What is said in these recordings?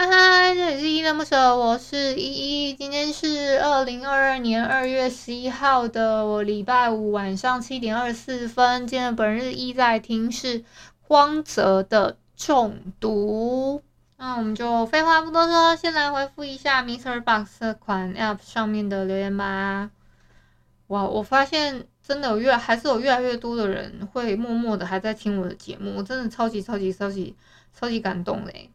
嗨嗨，这里是依依恋不舍，我是依依。今天是二零二二年二月十一号的我礼拜五晚上七点二十四分。今天的本日依在听是荒泽的中毒。那我们就废话不多说，先来回复一下 MixerBox 这款 App 上面的留言吧。哇，我发现真的有越还是有越来越多的人会默默的还在听我的节目，我真的超级超级超级超级感动嘞。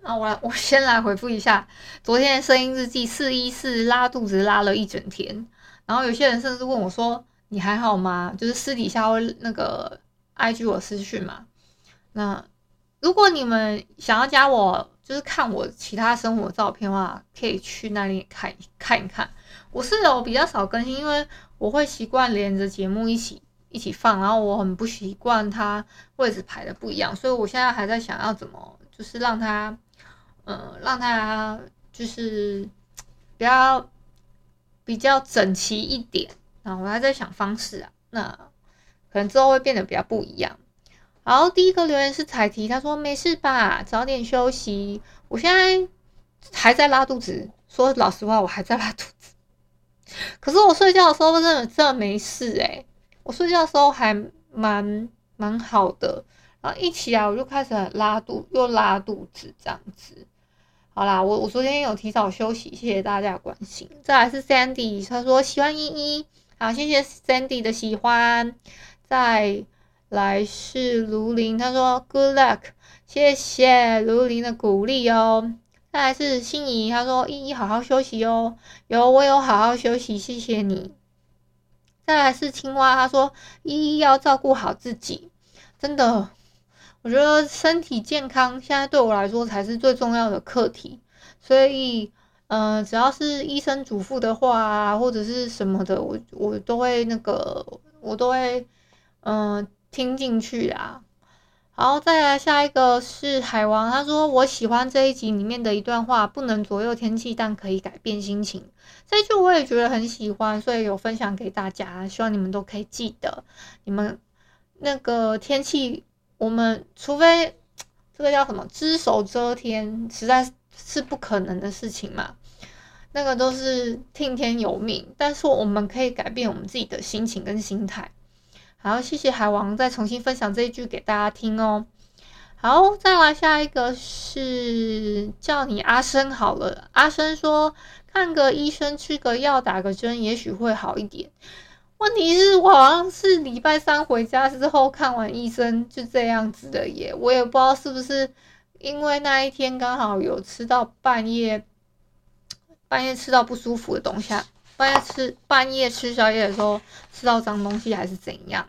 那我来，我先来回复一下昨天的声音日记四一四拉肚子拉了一整天，然后有些人甚至问我说：“你还好吗？”就是私底下会那个 IG 我私讯嘛。那如果你们想要加我，就是看我其他生活照片的话，可以去那里看看一看。我是有比较少更新，因为我会习惯连着节目一起一起放，然后我很不习惯它位置排的不一样，所以我现在还在想要怎么就是让它。嗯，让它就是比较比较整齐一点，啊我还在想方式啊，那可能之后会变得比较不一样。好，第一个留言是彩提，他说没事吧，早点休息。我现在还在拉肚子，说老实话，我还在拉肚子。可是我睡觉的时候真的真的没事诶、我睡觉的时候还蛮蛮好的，然后一起来我就开始拉肚，又拉肚子这样子。好啦，我我昨天有提早休息，谢谢大家的关心。再来是 Sandy，他说喜欢依依，好，谢谢 Sandy 的喜欢。再来是卢林，他说 Good luck，谢谢卢林的鼓励哦。再来是心仪，他说依依好好休息哦，有我有好好休息，谢谢你。再来是青蛙，他说依依要照顾好自己，真的。我觉得身体健康现在对我来说才是最重要的课题，所以，嗯、只要是医生嘱咐的话啊，或者是什么的，我我都会那个，我都会，嗯、听进去啊。好，再来下一个是海王，他说我喜欢这一集里面的一段话，不能左右天气，但可以改变心情。这句我也觉得很喜欢，所以有分享给大家，希望你们都可以记得。你们那个天气。我们除非这个叫什么“只手遮天”，实在是不可能的事情嘛。那个都是听天由命，但是我们可以改变我们自己的心情跟心态。好，谢谢海王再重新分享这一句给大家听哦。好，再来下一个是叫你阿生好了。阿生说，看个医生，吃个药，打个针，也许会好一点。问题是我好像是礼拜三回家之后看完医生就这样子的耶，我也不知道是不是因为那一天刚好有吃到半夜半夜吃到不舒服的东西，半夜吃半夜吃宵夜的时候吃到脏东西还是怎样，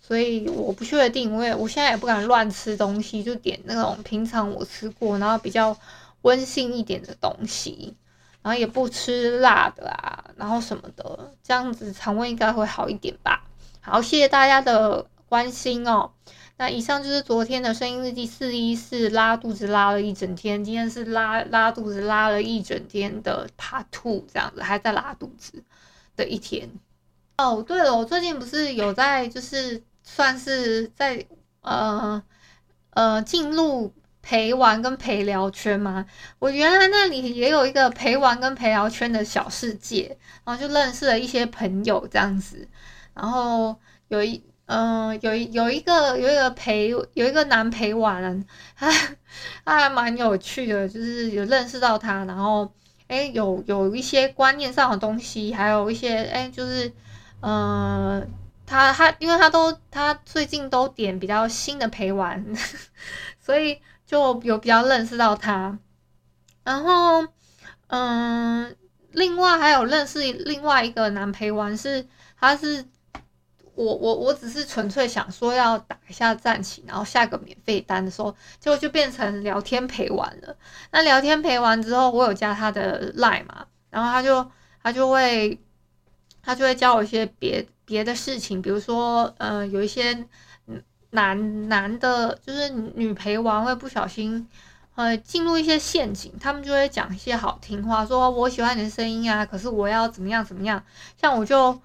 所以我不确定，我也我现在也不敢乱吃东西，就点那种平常我吃过然后比较温馨一点的东西。然后也不吃辣的啊，然后什么的，这样子肠胃应该会好一点吧。好，谢谢大家的关心哦。那以上就是昨天的声音日记四一四，拉肚子拉了一整天，今天是拉拉肚子拉了一整天的 Part Two，这样子还在拉肚子的一天。哦，对了，我最近不是有在，就是算是在呃呃进入。陪玩跟陪聊圈吗？我原来那里也有一个陪玩跟陪聊圈的小世界，然后就认识了一些朋友这样子。然后有一嗯、有一有一个有一个陪有一个男陪玩，他 他还蛮有趣的，就是有认识到他，然后诶有有一些观念上的东西，还有一些诶就是嗯、他他因为他都他最近都点比较新的陪玩，所以。就有比较认识到他，然后，嗯，另外还有认识另外一个男陪玩是，他是我我我只是纯粹想说要打一下战旗，然后下个免费单的时候，结果就变成聊天陪玩了。那聊天陪玩之后，我有加他的 line 嘛，然后他就他就会他就会教我一些别别的事情，比如说，呃，有一些。男男的，就是女陪玩会不小心，呃，进入一些陷阱，他们就会讲一些好听话，说我喜欢你的声音啊，可是我要怎么样怎么样。像我就，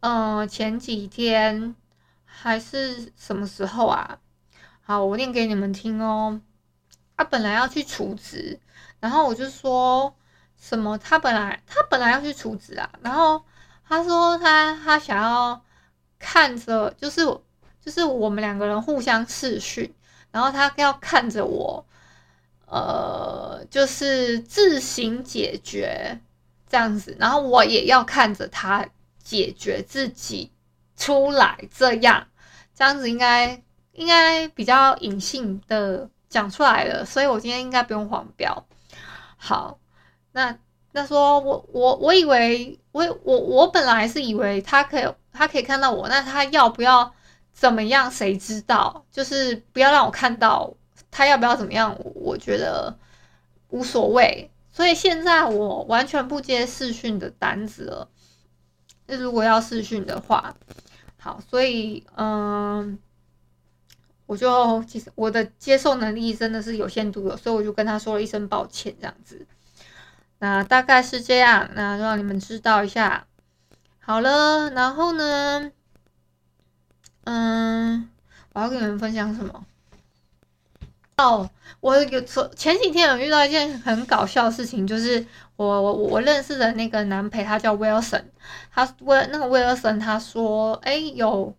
嗯、前几天还是什么时候啊？好，我念给你们听哦。他本来要去储值，然后我就说什么？他本来他本来要去储值啊，然后他说他他想要看着，就是。就是我们两个人互相视讯，然后他要看着我，呃，就是自行解决这样子，然后我也要看着他解决自己出来，这样这样子应该应该比较隐性的讲出来了，所以我今天应该不用黄标。好，那那说我我我以为我我我本来是以为他可以他可以看到我，那他要不要？怎么样？谁知道？就是不要让我看到他要不要怎么样，我觉得无所谓。所以现在我完全不接视讯的单子了。那如果要视讯的话，好，所以嗯，我就其实我的接受能力真的是有限度的，所以我就跟他说了一声抱歉，这样子。那大概是这样，那让你们知道一下。好了，然后呢？嗯，我要跟你们分享什么？哦，我有前几天有遇到一件很搞笑的事情，就是我我我认识的那个男陪，他叫 Wilson，他威那个 Wilson 他说，哎，有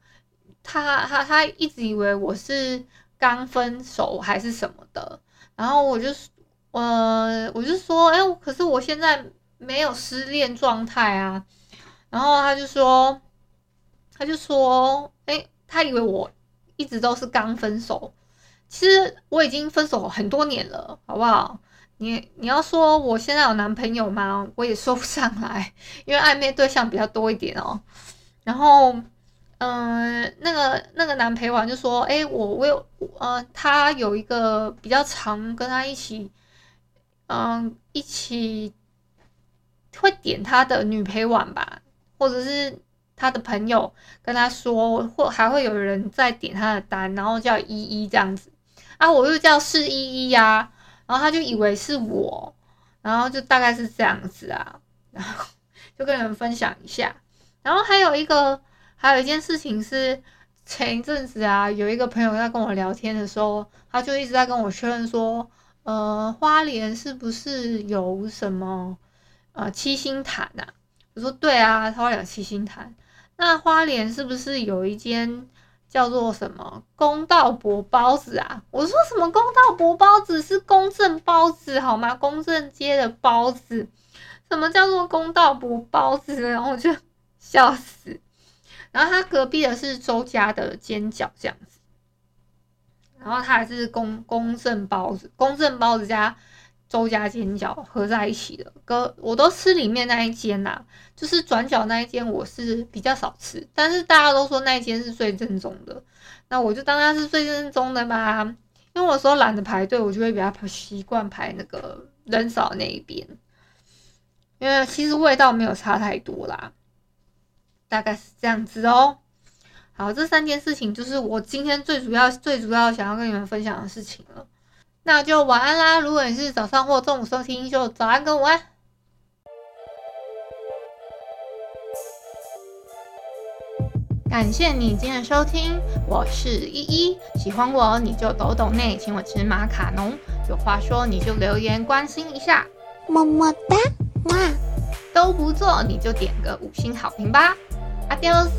他他他一直以为我是刚分手还是什么的，然后我就呃我就说，哎，可是我现在没有失恋状态啊，然后他就说，他就说，哎。他以为我一直都是刚分手，其实我已经分手很多年了，好不好？你你要说我现在有男朋友吗？我也说不上来，因为暧昧对象比较多一点哦。然后，嗯、那个那个男陪玩就说：“哎，我我有，呃，他有一个比较常跟他一起，嗯、一起会点他的女陪玩吧，或者是。”他的朋友跟他说，或还会有人在点他的单，然后叫依依这样子啊，我又叫是依依呀，然后他就以为是我，然后就大概是这样子啊，然 后就跟你们分享一下。然后还有一个，还有一件事情是前一阵子啊，有一个朋友在跟我聊天的时候，他就一直在跟我确认说，呃，花莲是不是有什么呃七星潭呐？我说对啊，他会有七星潭。那花莲是不是有一间叫做什么公道伯包子啊？我说什么公道伯包子是公正包子好吗？公正街的包子，什么叫做公道伯包子？然后我就 笑死。然后他隔壁的是周家的煎饺这样子，然后他还是公公正包子，公正包子家。周家煎饺合在一起的，哥，我都吃里面那一间呐、啊，就是转角那一间，我是比较少吃，但是大家都说那一间是最正宗的，那我就当它是最正宗的吧，因为我说懒得排队，我就会比较习惯排那个人少那一边，因为其实味道没有差太多啦，大概是这样子哦。好，这三件事情就是我今天最主要、最主要想要跟你们分享的事情了。那就晚安啦！如果你是早上或中午收听，就早安跟午安。感谢你今天的收听，我是依依。喜欢我你就抖抖内，请我吃马卡龙。有话说你就留言关心一下，么么哒，哇！都不做你就点个五星好评吧，Adios。